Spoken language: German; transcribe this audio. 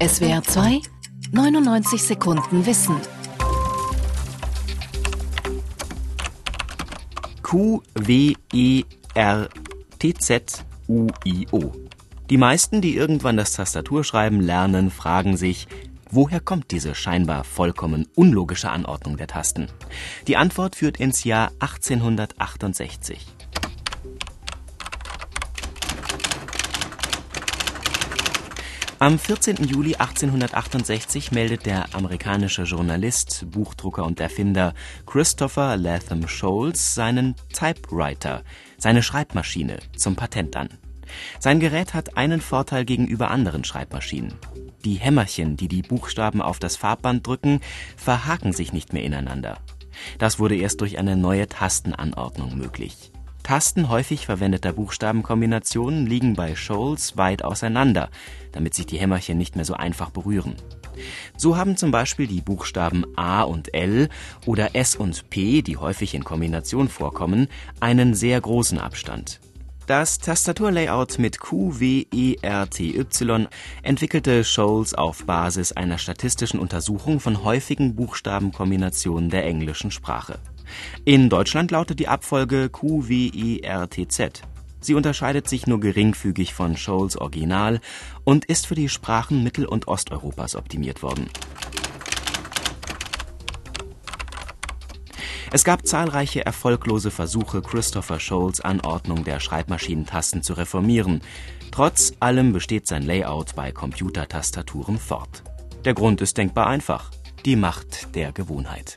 SWR 2 99 Sekunden Wissen. Q, W, E, R, T, Z, U, I, O. Die meisten, die irgendwann das Tastaturschreiben lernen, fragen sich, woher kommt diese scheinbar vollkommen unlogische Anordnung der Tasten? Die Antwort führt ins Jahr 1868. Am 14. Juli 1868 meldet der amerikanische Journalist, Buchdrucker und Erfinder Christopher Latham Scholes seinen Typewriter, seine Schreibmaschine, zum Patent an. Sein Gerät hat einen Vorteil gegenüber anderen Schreibmaschinen. Die Hämmerchen, die die Buchstaben auf das Farbband drücken, verhaken sich nicht mehr ineinander. Das wurde erst durch eine neue Tastenanordnung möglich. Tasten häufig verwendeter Buchstabenkombinationen liegen bei Shoals weit auseinander, damit sich die Hämmerchen nicht mehr so einfach berühren. So haben zum Beispiel die Buchstaben A und L oder S und P, die häufig in Kombination vorkommen, einen sehr großen Abstand. Das Tastaturlayout mit Q, W, E, R, T, Y entwickelte Scholes auf Basis einer statistischen Untersuchung von häufigen Buchstabenkombinationen der englischen Sprache. In Deutschland lautet die Abfolge Q, W, E, R, T, Z. Sie unterscheidet sich nur geringfügig von Scholes Original und ist für die Sprachen Mittel- und Osteuropas optimiert worden. Es gab zahlreiche erfolglose Versuche, Christopher Scholes Anordnung der Schreibmaschinentasten zu reformieren. Trotz allem besteht sein Layout bei Computertastaturen fort. Der Grund ist denkbar einfach. Die Macht der Gewohnheit.